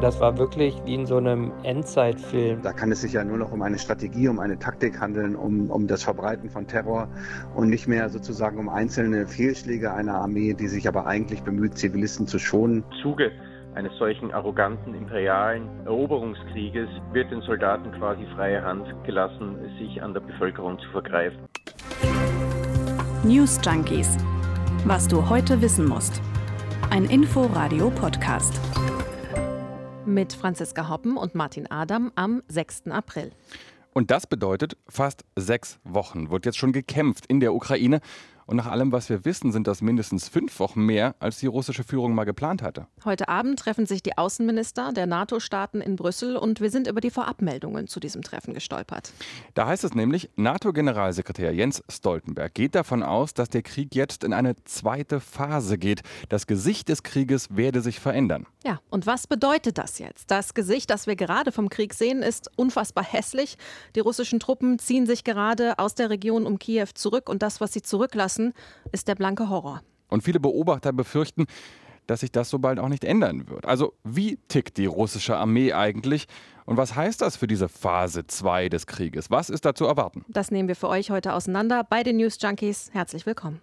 Das war wirklich wie in so einem Endzeitfilm. Da kann es sich ja nur noch um eine Strategie, um eine Taktik handeln, um, um das Verbreiten von Terror und nicht mehr sozusagen um einzelne Fehlschläge einer Armee, die sich aber eigentlich bemüht, Zivilisten zu schonen. Zuge eines solchen arroganten imperialen Eroberungskrieges wird den Soldaten quasi freie Hand gelassen, sich an der Bevölkerung zu vergreifen. News Junkies. Was du heute wissen musst. Ein Info-Radio-Podcast. Mit Franziska Hoppen und Martin Adam am 6. April. Und das bedeutet, fast sechs Wochen wird jetzt schon gekämpft in der Ukraine. Und nach allem, was wir wissen, sind das mindestens fünf Wochen mehr, als die russische Führung mal geplant hatte. Heute Abend treffen sich die Außenminister der NATO-Staaten in Brüssel und wir sind über die Vorabmeldungen zu diesem Treffen gestolpert. Da heißt es nämlich, NATO-Generalsekretär Jens Stoltenberg geht davon aus, dass der Krieg jetzt in eine zweite Phase geht. Das Gesicht des Krieges werde sich verändern. Ja, und was bedeutet das jetzt? Das Gesicht, das wir gerade vom Krieg sehen, ist unfassbar hässlich. Die russischen Truppen ziehen sich gerade aus der Region um Kiew zurück und das, was sie zurücklassen, lassen, ist der blanke Horror. Und viele Beobachter befürchten, dass sich das so bald auch nicht ändern wird. Also wie tickt die russische Armee eigentlich? Und was heißt das für diese Phase 2 des Krieges? Was ist da zu erwarten? Das nehmen wir für euch heute auseinander bei den News Junkies. Herzlich willkommen.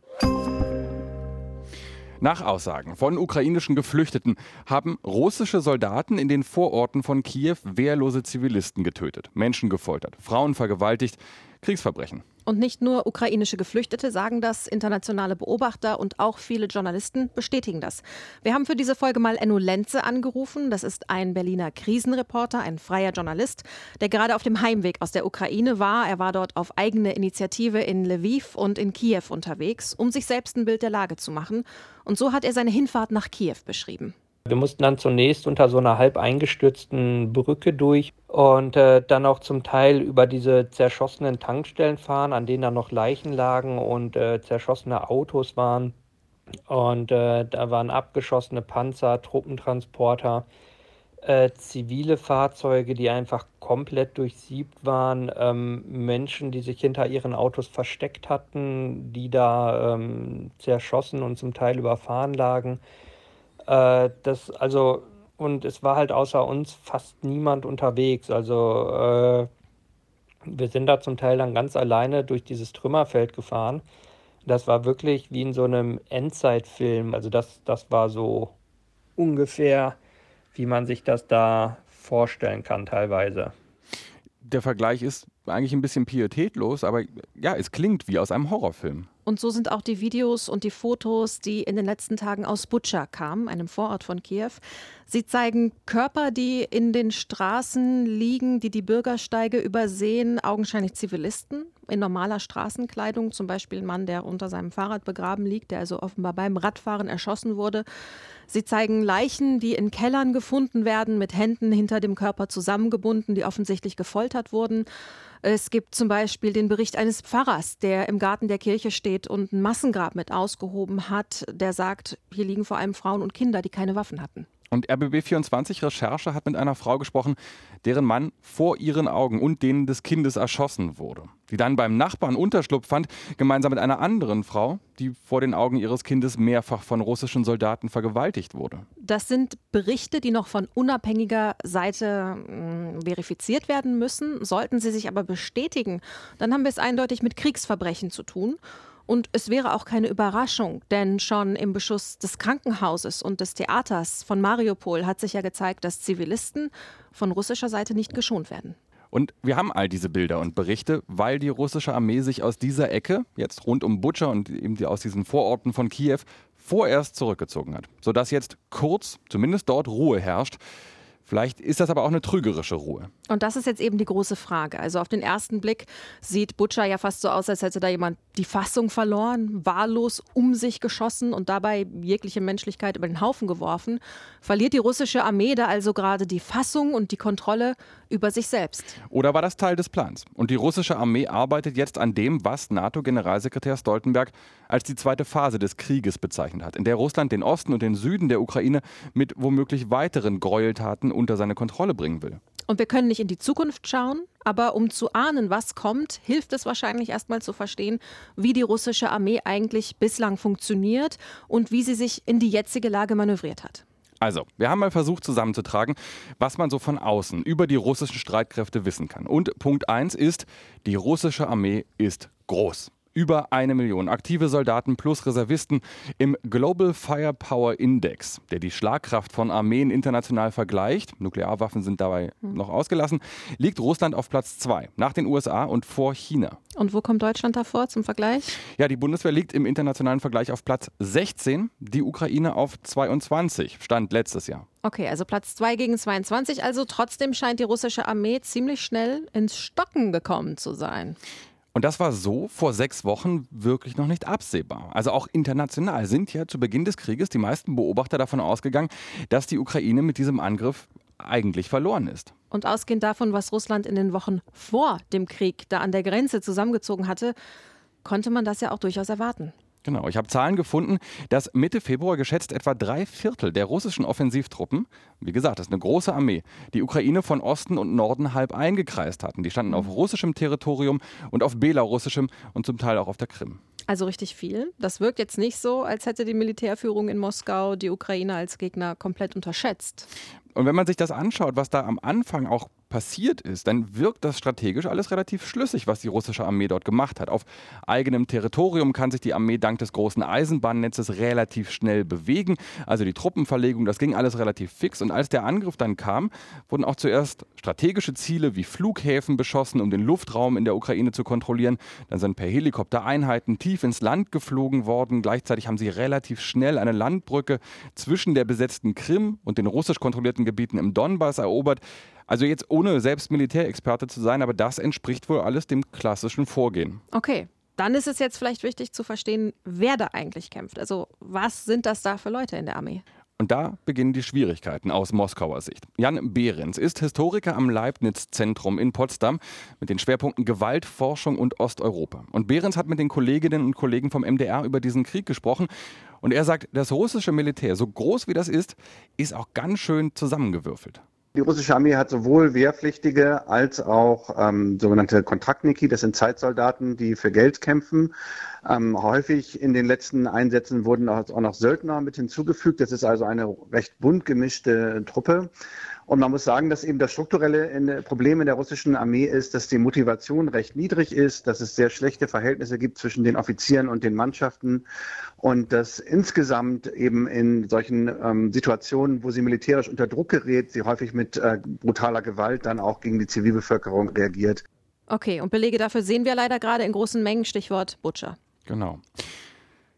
Nach Aussagen von ukrainischen Geflüchteten haben russische Soldaten in den Vororten von Kiew wehrlose Zivilisten getötet, Menschen gefoltert, Frauen vergewaltigt. Kriegsverbrechen. Und nicht nur ukrainische Geflüchtete sagen das, internationale Beobachter und auch viele Journalisten bestätigen das. Wir haben für diese Folge mal Enno Lenze angerufen. Das ist ein Berliner Krisenreporter, ein freier Journalist, der gerade auf dem Heimweg aus der Ukraine war. Er war dort auf eigene Initiative in Lviv und in Kiew unterwegs, um sich selbst ein Bild der Lage zu machen. Und so hat er seine Hinfahrt nach Kiew beschrieben. Wir mussten dann zunächst unter so einer halb eingestürzten Brücke durch und äh, dann auch zum Teil über diese zerschossenen Tankstellen fahren, an denen dann noch Leichen lagen und äh, zerschossene Autos waren. Und äh, da waren abgeschossene Panzer, Truppentransporter, äh, zivile Fahrzeuge, die einfach komplett durchsiebt waren, ähm, Menschen, die sich hinter ihren Autos versteckt hatten, die da ähm, zerschossen und zum Teil überfahren lagen. Äh, das, also, und es war halt außer uns fast niemand unterwegs. Also, äh, wir sind da zum Teil dann ganz alleine durch dieses Trümmerfeld gefahren. Das war wirklich wie in so einem Endzeitfilm. Also, das, das war so ungefähr, wie man sich das da vorstellen kann, teilweise. Der Vergleich ist eigentlich ein bisschen pietätlos, aber ja, es klingt wie aus einem Horrorfilm. Und so sind auch die Videos und die Fotos, die in den letzten Tagen aus Butscha kamen, einem Vorort von Kiew. Sie zeigen Körper, die in den Straßen liegen, die die Bürgersteige übersehen, augenscheinlich Zivilisten in normaler Straßenkleidung, zum Beispiel ein Mann, der unter seinem Fahrrad begraben liegt, der also offenbar beim Radfahren erschossen wurde. Sie zeigen Leichen, die in Kellern gefunden werden, mit Händen hinter dem Körper zusammengebunden, die offensichtlich gefoltert wurden. Es gibt zum Beispiel den Bericht eines Pfarrers, der im Garten der Kirche steht und ein Massengrab mit ausgehoben hat, der sagt, hier liegen vor allem Frauen und Kinder, die keine Waffen hatten. Und RBB24 Recherche hat mit einer Frau gesprochen, deren Mann vor ihren Augen und denen des Kindes erschossen wurde. Die dann beim Nachbarn Unterschlupf fand, gemeinsam mit einer anderen Frau, die vor den Augen ihres Kindes mehrfach von russischen Soldaten vergewaltigt wurde. Das sind Berichte, die noch von unabhängiger Seite mh, hm, verifiziert werden müssen. Sollten sie sich aber bestätigen, dann haben wir es eindeutig mit Kriegsverbrechen zu tun. Und es wäre auch keine Überraschung, denn schon im Beschuss des Krankenhauses und des Theaters von Mariupol hat sich ja gezeigt, dass Zivilisten von russischer Seite nicht geschont werden. Und wir haben all diese Bilder und Berichte, weil die russische Armee sich aus dieser Ecke, jetzt rund um Butscha und eben aus diesen Vororten von Kiew, vorerst zurückgezogen hat. Sodass jetzt kurz, zumindest dort, Ruhe herrscht. Vielleicht ist das aber auch eine trügerische Ruhe. Und das ist jetzt eben die große Frage. Also auf den ersten Blick sieht Butcher ja fast so aus, als hätte da jemand die Fassung verloren, wahllos um sich geschossen und dabei jegliche Menschlichkeit über den Haufen geworfen. Verliert die russische Armee da also gerade die Fassung und die Kontrolle über sich selbst? Oder war das Teil des Plans? Und die russische Armee arbeitet jetzt an dem, was NATO-Generalsekretär Stoltenberg als die zweite Phase des Krieges bezeichnet hat, in der Russland den Osten und den Süden der Ukraine mit womöglich weiteren Gräueltaten unter seine Kontrolle bringen will. Und wir können nicht in die Zukunft schauen, aber um zu ahnen, was kommt, hilft es wahrscheinlich erstmal zu verstehen, wie die russische Armee eigentlich bislang funktioniert und wie sie sich in die jetzige Lage manövriert hat. Also, wir haben mal versucht zusammenzutragen, was man so von außen über die russischen Streitkräfte wissen kann. Und Punkt 1 ist, die russische Armee ist groß über eine Million aktive Soldaten plus Reservisten im Global Firepower Index, der die Schlagkraft von Armeen international vergleicht. Nuklearwaffen sind dabei mhm. noch ausgelassen. Liegt Russland auf Platz zwei nach den USA und vor China. Und wo kommt Deutschland davor zum Vergleich? Ja, die Bundeswehr liegt im internationalen Vergleich auf Platz 16, die Ukraine auf 22, stand letztes Jahr. Okay, also Platz 2 gegen 22. Also trotzdem scheint die russische Armee ziemlich schnell ins Stocken gekommen zu sein. Und das war so vor sechs Wochen wirklich noch nicht absehbar. Also auch international sind ja zu Beginn des Krieges die meisten Beobachter davon ausgegangen, dass die Ukraine mit diesem Angriff eigentlich verloren ist. Und ausgehend davon, was Russland in den Wochen vor dem Krieg da an der Grenze zusammengezogen hatte, konnte man das ja auch durchaus erwarten. Genau, ich habe Zahlen gefunden, dass Mitte Februar geschätzt etwa drei Viertel der russischen Offensivtruppen, wie gesagt, das ist eine große Armee, die Ukraine von Osten und Norden halb eingekreist hatten. Die standen auf russischem Territorium und auf belarussischem und zum Teil auch auf der Krim. Also richtig viel. Das wirkt jetzt nicht so, als hätte die Militärführung in Moskau die Ukraine als Gegner komplett unterschätzt. Und wenn man sich das anschaut, was da am Anfang auch passiert ist, dann wirkt das strategisch alles relativ schlüssig, was die russische Armee dort gemacht hat. Auf eigenem Territorium kann sich die Armee dank des großen Eisenbahnnetzes relativ schnell bewegen. Also die Truppenverlegung, das ging alles relativ fix. Und als der Angriff dann kam, wurden auch zuerst strategische Ziele wie Flughäfen beschossen, um den Luftraum in der Ukraine zu kontrollieren. Dann sind per Helikopter Einheiten tief ins Land geflogen worden. Gleichzeitig haben sie relativ schnell eine Landbrücke zwischen der besetzten Krim und den russisch kontrollierten Gebieten im Donbass erobert. Also jetzt ohne selbst Militärexperte zu sein, aber das entspricht wohl alles dem klassischen Vorgehen. Okay. Dann ist es jetzt vielleicht wichtig zu verstehen, wer da eigentlich kämpft. Also was sind das da für Leute in der Armee? Und da beginnen die Schwierigkeiten aus Moskauer Sicht. Jan Behrens ist Historiker am Leibniz-Zentrum in Potsdam mit den Schwerpunkten Gewalt, Forschung und Osteuropa. Und Behrens hat mit den Kolleginnen und Kollegen vom MDR über diesen Krieg gesprochen. Und er sagt, das russische Militär, so groß wie das ist, ist auch ganz schön zusammengewürfelt. Die russische Armee hat sowohl Wehrpflichtige als auch ähm, sogenannte Kontraktniki, das sind Zeitsoldaten, die für Geld kämpfen. Ähm, häufig in den letzten Einsätzen wurden auch, auch noch Söldner mit hinzugefügt. Das ist also eine recht bunt gemischte Truppe. Und man muss sagen, dass eben das strukturelle Problem in der russischen Armee ist, dass die Motivation recht niedrig ist, dass es sehr schlechte Verhältnisse gibt zwischen den Offizieren und den Mannschaften und dass insgesamt eben in solchen ähm, Situationen, wo sie militärisch unter Druck gerät, sie häufig mit äh, brutaler Gewalt dann auch gegen die Zivilbevölkerung reagiert. Okay, und Belege dafür sehen wir leider gerade in großen Mengen, Stichwort Butcher. Genau.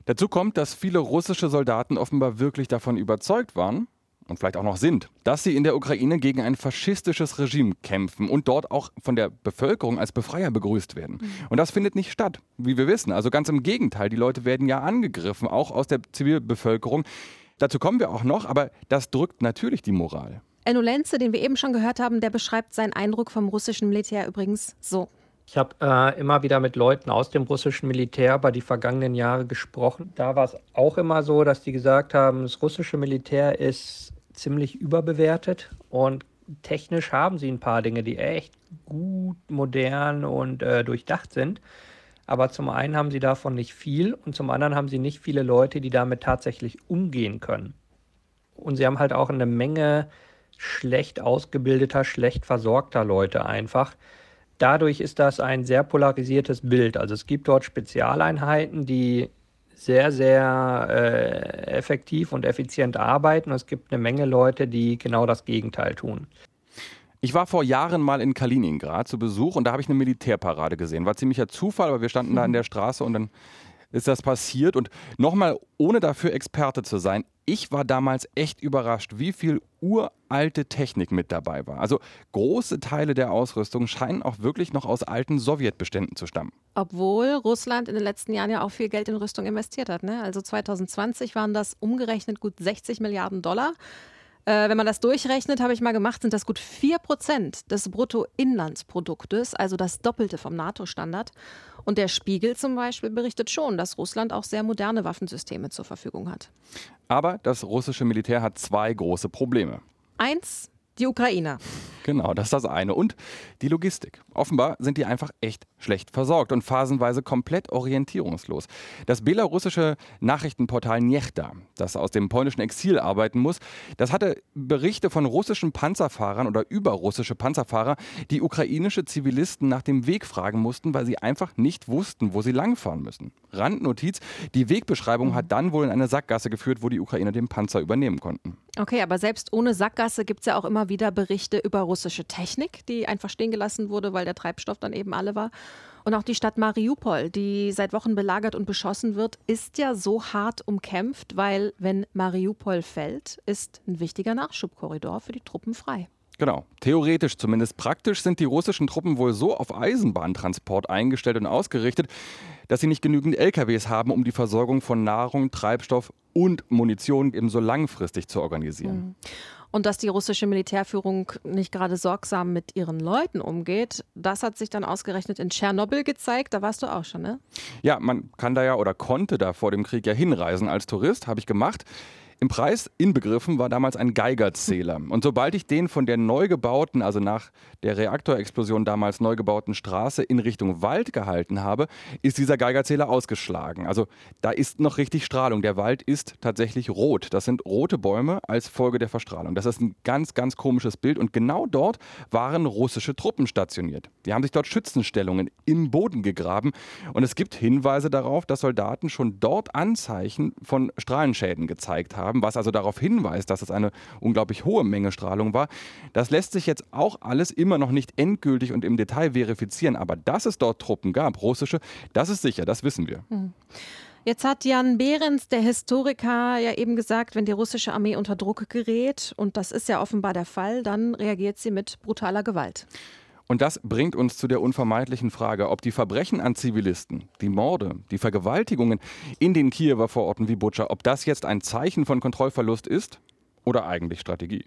Dazu kommt, dass viele russische Soldaten offenbar wirklich davon überzeugt waren, und vielleicht auch noch sind, dass sie in der Ukraine gegen ein faschistisches Regime kämpfen und dort auch von der Bevölkerung als Befreier begrüßt werden. Mhm. Und das findet nicht statt, wie wir wissen. Also ganz im Gegenteil, die Leute werden ja angegriffen, auch aus der Zivilbevölkerung. Dazu kommen wir auch noch, aber das drückt natürlich die Moral. Enno Lenze, den wir eben schon gehört haben, der beschreibt seinen Eindruck vom russischen Militär übrigens so. Ich habe äh, immer wieder mit Leuten aus dem russischen Militär über die vergangenen Jahre gesprochen. Da war es auch immer so, dass die gesagt haben, das russische Militär ist ziemlich überbewertet und technisch haben sie ein paar Dinge, die echt gut, modern und äh, durchdacht sind. Aber zum einen haben sie davon nicht viel und zum anderen haben sie nicht viele Leute, die damit tatsächlich umgehen können. Und sie haben halt auch eine Menge schlecht ausgebildeter, schlecht versorgter Leute einfach. Dadurch ist das ein sehr polarisiertes Bild. Also es gibt dort Spezialeinheiten, die sehr, sehr äh, effektiv und effizient arbeiten. Es gibt eine Menge Leute, die genau das Gegenteil tun. Ich war vor Jahren mal in Kaliningrad zu Besuch und da habe ich eine Militärparade gesehen. War ziemlicher Zufall, aber wir standen da in der Straße und dann ist das passiert. Und nochmal, ohne dafür Experte zu sein, ich war damals echt überrascht, wie viel uralte Technik mit dabei war. Also große Teile der Ausrüstung scheinen auch wirklich noch aus alten Sowjetbeständen zu stammen. Obwohl Russland in den letzten Jahren ja auch viel Geld in Rüstung investiert hat. Ne? Also 2020 waren das umgerechnet gut 60 Milliarden Dollar. Äh, wenn man das durchrechnet, habe ich mal gemacht, sind das gut 4% des Bruttoinlandsproduktes, also das Doppelte vom NATO-Standard. Und der Spiegel zum Beispiel berichtet schon, dass Russland auch sehr moderne Waffensysteme zur Verfügung hat. Aber das russische Militär hat zwei große Probleme. Eins, die Ukraine. Genau, das ist das eine. Und die Logistik. Offenbar sind die einfach echt schlecht versorgt und phasenweise komplett orientierungslos. Das belarussische Nachrichtenportal Niechta, das aus dem polnischen Exil arbeiten muss, das hatte Berichte von russischen Panzerfahrern oder über russische Panzerfahrer, die ukrainische Zivilisten nach dem Weg fragen mussten, weil sie einfach nicht wussten, wo sie langfahren müssen. Randnotiz, die Wegbeschreibung hat dann wohl in eine Sackgasse geführt, wo die Ukrainer den Panzer übernehmen konnten. Okay, aber selbst ohne Sackgasse gibt es ja auch immer wieder Berichte über russische Technik, die einfach stehen gelassen wurde, weil der Treibstoff dann eben alle war. Und auch die Stadt Mariupol, die seit Wochen belagert und beschossen wird, ist ja so hart umkämpft, weil wenn Mariupol fällt, ist ein wichtiger Nachschubkorridor für die Truppen frei. Genau. Theoretisch zumindest. Praktisch sind die russischen Truppen wohl so auf Eisenbahntransport eingestellt und ausgerichtet, dass sie nicht genügend LKWs haben, um die Versorgung von Nahrung, Treibstoff und Munition ebenso langfristig zu organisieren. Mhm. Und dass die russische Militärführung nicht gerade sorgsam mit ihren Leuten umgeht, das hat sich dann ausgerechnet in Tschernobyl gezeigt. Da warst du auch schon, ne? Ja, man kann da ja oder konnte da vor dem Krieg ja hinreisen als Tourist, habe ich gemacht. Im Preis inbegriffen war damals ein Geigerzähler. Und sobald ich den von der neu gebauten, also nach der Reaktorexplosion damals neu gebauten Straße in Richtung Wald gehalten habe, ist dieser Geigerzähler ausgeschlagen. Also da ist noch richtig Strahlung. Der Wald ist tatsächlich rot. Das sind rote Bäume als Folge der Verstrahlung. Das ist ein ganz, ganz komisches Bild. Und genau dort waren russische Truppen stationiert. Die haben sich dort Schützenstellungen im Boden gegraben. Und es gibt Hinweise darauf, dass Soldaten schon dort Anzeichen von Strahlenschäden gezeigt haben haben, was also darauf hinweist, dass es eine unglaublich hohe Menge Strahlung war. Das lässt sich jetzt auch alles immer noch nicht endgültig und im Detail verifizieren, aber dass es dort Truppen gab, russische, das ist sicher, das wissen wir. Hm. Jetzt hat Jan Behrens, der Historiker, ja eben gesagt, wenn die russische Armee unter Druck gerät, und das ist ja offenbar der Fall, dann reagiert sie mit brutaler Gewalt. Und das bringt uns zu der unvermeidlichen Frage, ob die Verbrechen an Zivilisten, die Morde, die Vergewaltigungen in den Kiewer Vororten wie Butscha, ob das jetzt ein Zeichen von Kontrollverlust ist oder eigentlich Strategie.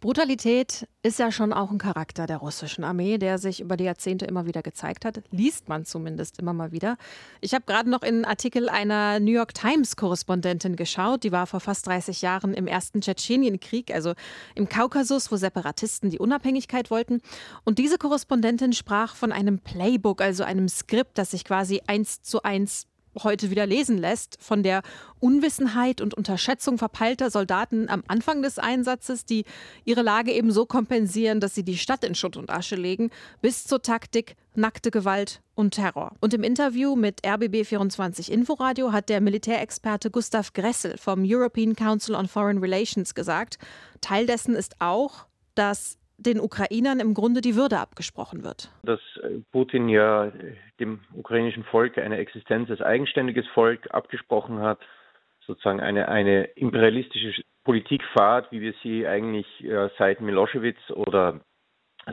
Brutalität ist ja schon auch ein Charakter der russischen Armee, der sich über die Jahrzehnte immer wieder gezeigt hat. Liest man zumindest immer mal wieder. Ich habe gerade noch in einen Artikel einer New York Times-Korrespondentin geschaut. Die war vor fast 30 Jahren im ersten Tschetschenienkrieg, also im Kaukasus, wo Separatisten die Unabhängigkeit wollten. Und diese Korrespondentin sprach von einem Playbook, also einem Skript, das sich quasi eins zu eins heute wieder lesen lässt, von der Unwissenheit und Unterschätzung verpeilter Soldaten am Anfang des Einsatzes, die ihre Lage eben so kompensieren, dass sie die Stadt in Schutt und Asche legen, bis zur Taktik nackte Gewalt und Terror. Und im Interview mit RBB24 Inforadio hat der Militärexperte Gustav Gressel vom European Council on Foreign Relations gesagt, Teil dessen ist auch, dass den Ukrainern im Grunde die Würde abgesprochen wird. Dass äh, Putin ja dem ukrainischen Volk eine Existenz als eigenständiges Volk abgesprochen hat, sozusagen eine, eine imperialistische Politik fahrt, wie wir sie eigentlich äh, seit Milosevic oder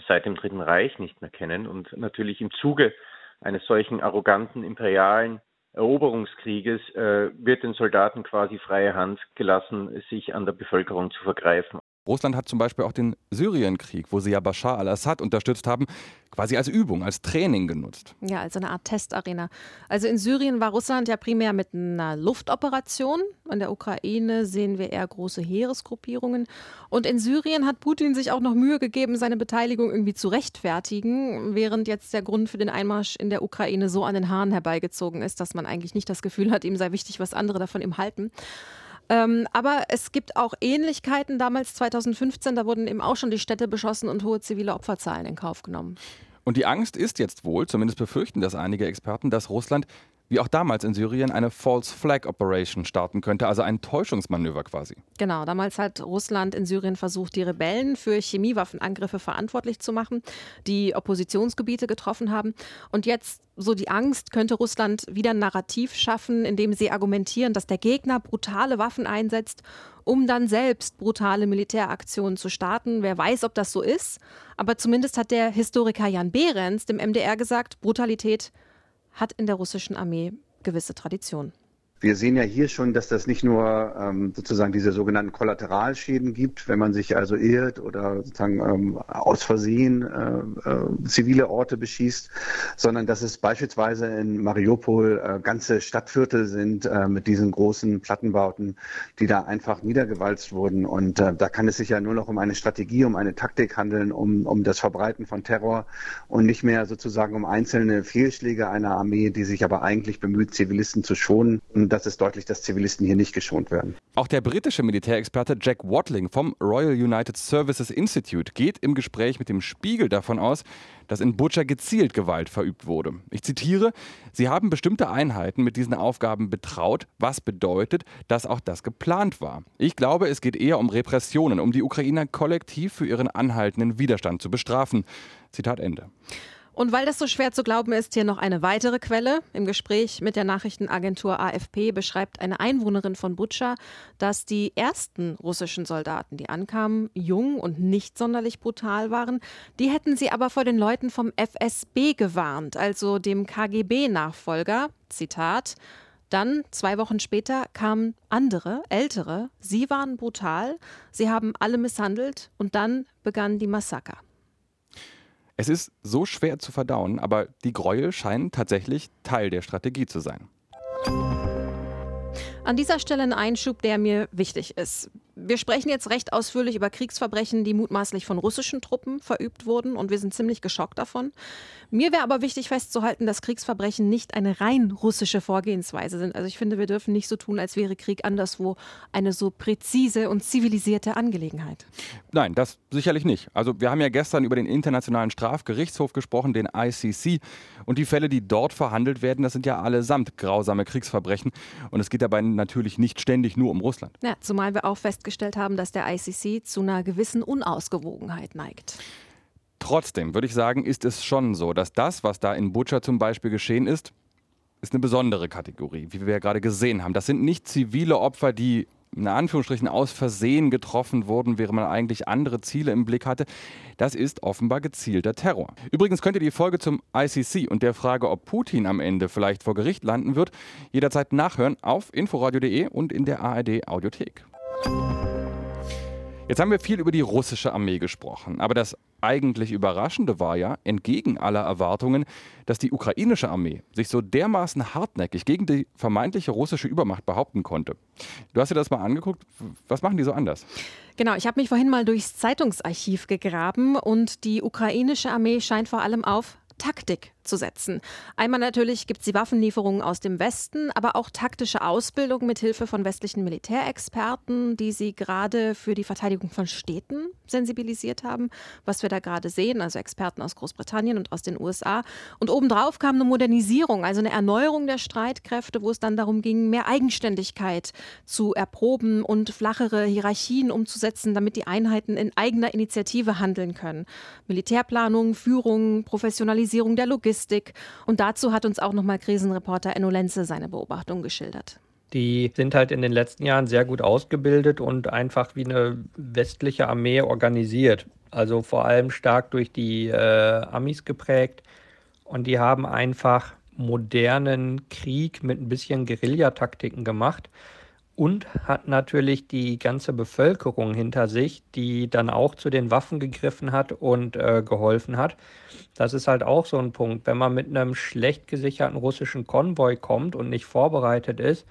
seit dem Dritten Reich nicht mehr kennen. Und natürlich im Zuge eines solchen arroganten imperialen Eroberungskrieges äh, wird den Soldaten quasi freie Hand gelassen, sich an der Bevölkerung zu vergreifen. Russland hat zum Beispiel auch den Syrienkrieg, wo sie ja Bashar al-Assad unterstützt haben, quasi als Übung, als Training genutzt. Ja, als eine Art Testarena. Also in Syrien war Russland ja primär mit einer Luftoperation. In der Ukraine sehen wir eher große Heeresgruppierungen. Und in Syrien hat Putin sich auch noch Mühe gegeben, seine Beteiligung irgendwie zu rechtfertigen, während jetzt der Grund für den Einmarsch in der Ukraine so an den Haaren herbeigezogen ist, dass man eigentlich nicht das Gefühl hat, ihm sei wichtig, was andere davon ihm halten. Ähm, aber es gibt auch Ähnlichkeiten. Damals 2015, da wurden eben auch schon die Städte beschossen und hohe zivile Opferzahlen in Kauf genommen. Und die Angst ist jetzt wohl, zumindest befürchten das einige Experten, dass Russland wie auch damals in Syrien eine False Flag Operation starten könnte, also ein Täuschungsmanöver quasi. Genau, damals hat Russland in Syrien versucht, die Rebellen für Chemiewaffenangriffe verantwortlich zu machen, die Oppositionsgebiete getroffen haben. Und jetzt, so die Angst, könnte Russland wieder ein Narrativ schaffen, indem sie argumentieren, dass der Gegner brutale Waffen einsetzt, um dann selbst brutale Militäraktionen zu starten. Wer weiß, ob das so ist. Aber zumindest hat der Historiker Jan Behrens dem MDR gesagt, Brutalität hat in der russischen Armee gewisse Tradition. Wir sehen ja hier schon, dass das nicht nur ähm, sozusagen diese sogenannten Kollateralschäden gibt, wenn man sich also irrt oder sozusagen ähm, aus Versehen äh, äh, zivile Orte beschießt, sondern dass es beispielsweise in Mariupol äh, ganze Stadtviertel sind äh, mit diesen großen Plattenbauten, die da einfach niedergewalzt wurden. Und äh, da kann es sich ja nur noch um eine Strategie, um eine Taktik handeln, um, um das Verbreiten von Terror und nicht mehr sozusagen um einzelne Fehlschläge einer Armee, die sich aber eigentlich bemüht, Zivilisten zu schonen. Und das ist deutlich, dass Zivilisten hier nicht geschont werden. Auch der britische Militärexperte Jack Watling vom Royal United Services Institute geht im Gespräch mit dem Spiegel davon aus, dass in Butcher gezielt Gewalt verübt wurde. Ich zitiere, Sie haben bestimmte Einheiten mit diesen Aufgaben betraut, was bedeutet, dass auch das geplant war. Ich glaube, es geht eher um Repressionen, um die Ukrainer kollektiv für ihren anhaltenden Widerstand zu bestrafen. Zitat Ende. Und weil das so schwer zu glauben ist, hier noch eine weitere Quelle. Im Gespräch mit der Nachrichtenagentur AFP beschreibt eine Einwohnerin von Butscha, dass die ersten russischen Soldaten, die ankamen, jung und nicht sonderlich brutal waren. Die hätten sie aber vor den Leuten vom FSB gewarnt, also dem KGB-Nachfolger. Zitat. Dann, zwei Wochen später, kamen andere, ältere. Sie waren brutal, sie haben alle misshandelt und dann begann die Massaker. Es ist so schwer zu verdauen, aber die Gräuel scheinen tatsächlich Teil der Strategie zu sein. An dieser Stelle ein Einschub, der mir wichtig ist. Wir sprechen jetzt recht ausführlich über Kriegsverbrechen, die mutmaßlich von russischen Truppen verübt wurden und wir sind ziemlich geschockt davon. Mir wäre aber wichtig festzuhalten, dass Kriegsverbrechen nicht eine rein russische Vorgehensweise sind. Also ich finde, wir dürfen nicht so tun, als wäre Krieg anderswo eine so präzise und zivilisierte Angelegenheit. Nein, das sicherlich nicht. Also wir haben ja gestern über den Internationalen Strafgerichtshof gesprochen, den ICC. Und die Fälle, die dort verhandelt werden, das sind ja allesamt grausame Kriegsverbrechen. Und es geht dabei natürlich nicht ständig nur um Russland. Ja, zumal wir auch festgestellt haben, dass der ICC zu einer gewissen Unausgewogenheit neigt. Trotzdem würde ich sagen, ist es schon so, dass das, was da in Butcher zum Beispiel geschehen ist, ist eine besondere Kategorie, wie wir ja gerade gesehen haben. Das sind nicht zivile Opfer, die in Anführungsstrichen aus Versehen getroffen wurden, während man eigentlich andere Ziele im Blick hatte. Das ist offenbar gezielter Terror. Übrigens könnt ihr die Folge zum ICC und der Frage, ob Putin am Ende vielleicht vor Gericht landen wird, jederzeit nachhören auf inforadio.de und in der ARD Audiothek. Jetzt haben wir viel über die russische Armee gesprochen, aber das eigentlich Überraschende war ja, entgegen aller Erwartungen, dass die ukrainische Armee sich so dermaßen hartnäckig gegen die vermeintliche russische Übermacht behaupten konnte. Du hast dir das mal angeguckt. Was machen die so anders? Genau, ich habe mich vorhin mal durchs Zeitungsarchiv gegraben und die ukrainische Armee scheint vor allem auf Taktik zu setzen. Einmal natürlich gibt es die Waffenlieferungen aus dem Westen, aber auch taktische Ausbildung mit Hilfe von westlichen Militärexperten, die sie gerade für die Verteidigung von Städten sensibilisiert haben, was wir da gerade sehen, also Experten aus Großbritannien und aus den USA. Und obendrauf kam eine Modernisierung, also eine Erneuerung der Streitkräfte, wo es dann darum ging, mehr Eigenständigkeit zu erproben und flachere Hierarchien umzusetzen, damit die Einheiten in eigener Initiative handeln können. Militärplanung, Führung, Professionalisierung der Logistik, Logistik. Und dazu hat uns auch nochmal Krisenreporter Enno Lenze seine Beobachtung geschildert. Die sind halt in den letzten Jahren sehr gut ausgebildet und einfach wie eine westliche Armee organisiert. Also vor allem stark durch die äh, Amis geprägt. Und die haben einfach modernen Krieg mit ein bisschen Guerillataktiken gemacht und hat natürlich die ganze Bevölkerung hinter sich, die dann auch zu den Waffen gegriffen hat und äh, geholfen hat. Das ist halt auch so ein Punkt. Wenn man mit einem schlecht gesicherten russischen Konvoi kommt und nicht vorbereitet ist,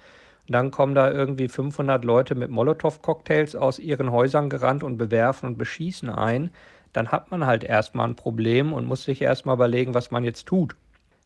dann kommen da irgendwie 500 Leute mit Molotow-Cocktails aus ihren Häusern gerannt und bewerfen und beschießen ein, dann hat man halt erstmal ein Problem und muss sich erstmal überlegen, was man jetzt tut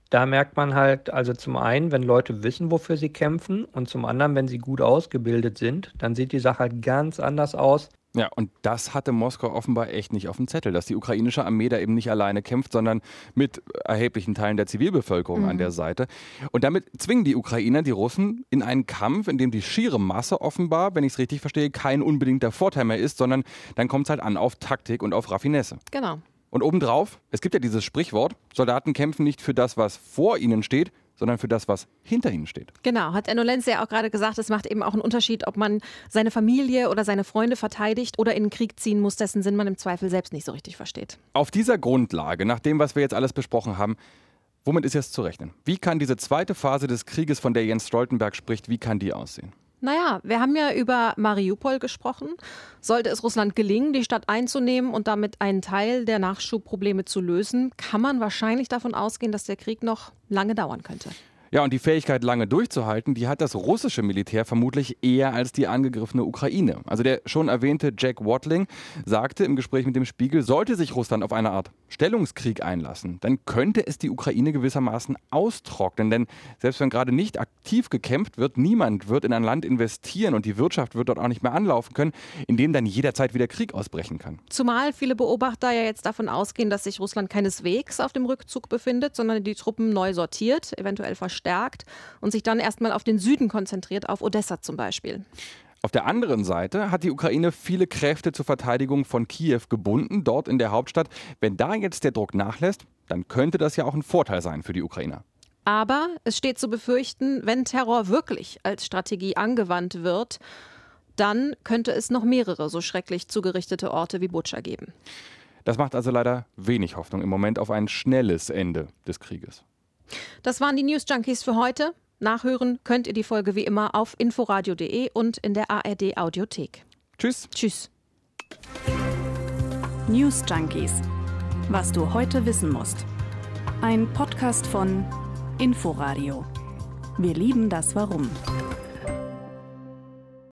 da merkt man halt, also zum einen, wenn Leute wissen, wofür sie kämpfen und zum anderen, wenn sie gut ausgebildet sind, dann sieht die Sache halt ganz anders aus. Ja, und das hatte Moskau offenbar echt nicht auf dem Zettel, dass die ukrainische Armee da eben nicht alleine kämpft, sondern mit erheblichen Teilen der Zivilbevölkerung mhm. an der Seite. Und damit zwingen die Ukrainer die Russen in einen Kampf, in dem die schiere Masse offenbar, wenn ich es richtig verstehe, kein unbedingter Vorteil mehr ist, sondern dann kommt es halt an auf Taktik und auf Raffinesse. Genau. Und obendrauf, es gibt ja dieses Sprichwort, Soldaten kämpfen nicht für das, was vor ihnen steht, sondern für das, was hinter ihnen steht. Genau, hat Enno Lenz ja auch gerade gesagt, es macht eben auch einen Unterschied, ob man seine Familie oder seine Freunde verteidigt oder in den Krieg ziehen muss, dessen Sinn man im Zweifel selbst nicht so richtig versteht. Auf dieser Grundlage, nach dem, was wir jetzt alles besprochen haben, Womit ist jetzt zu rechnen? Wie kann diese zweite Phase des Krieges, von der Jens Stoltenberg spricht, wie kann die aussehen? Naja, wir haben ja über Mariupol gesprochen. Sollte es Russland gelingen, die Stadt einzunehmen und damit einen Teil der Nachschubprobleme zu lösen, kann man wahrscheinlich davon ausgehen, dass der Krieg noch lange dauern könnte. Ja, und die Fähigkeit, lange durchzuhalten, die hat das russische Militär vermutlich eher als die angegriffene Ukraine. Also der schon erwähnte Jack Watling sagte im Gespräch mit dem Spiegel, sollte sich Russland auf eine Art Stellungskrieg einlassen, dann könnte es die Ukraine gewissermaßen austrocknen. Denn selbst wenn gerade nicht aktiv gekämpft wird, niemand wird in ein Land investieren und die Wirtschaft wird dort auch nicht mehr anlaufen können, in dem dann jederzeit wieder Krieg ausbrechen kann. Zumal viele Beobachter ja jetzt davon ausgehen, dass sich Russland keineswegs auf dem Rückzug befindet, sondern die Truppen neu sortiert, eventuell verschwunden verstärkt und sich dann erstmal auf den Süden konzentriert, auf Odessa zum Beispiel. Auf der anderen Seite hat die Ukraine viele Kräfte zur Verteidigung von Kiew gebunden, dort in der Hauptstadt. Wenn da jetzt der Druck nachlässt, dann könnte das ja auch ein Vorteil sein für die Ukrainer. Aber es steht zu befürchten, wenn Terror wirklich als Strategie angewandt wird, dann könnte es noch mehrere so schrecklich zugerichtete Orte wie Butscha geben. Das macht also leider wenig Hoffnung im Moment auf ein schnelles Ende des Krieges. Das waren die News Junkies für heute. Nachhören könnt ihr die Folge wie immer auf inforadio.de und in der ARD Audiothek. Tschüss. Tschüss. News Junkies. Was du heute wissen musst. Ein Podcast von Inforadio. Wir lieben das Warum.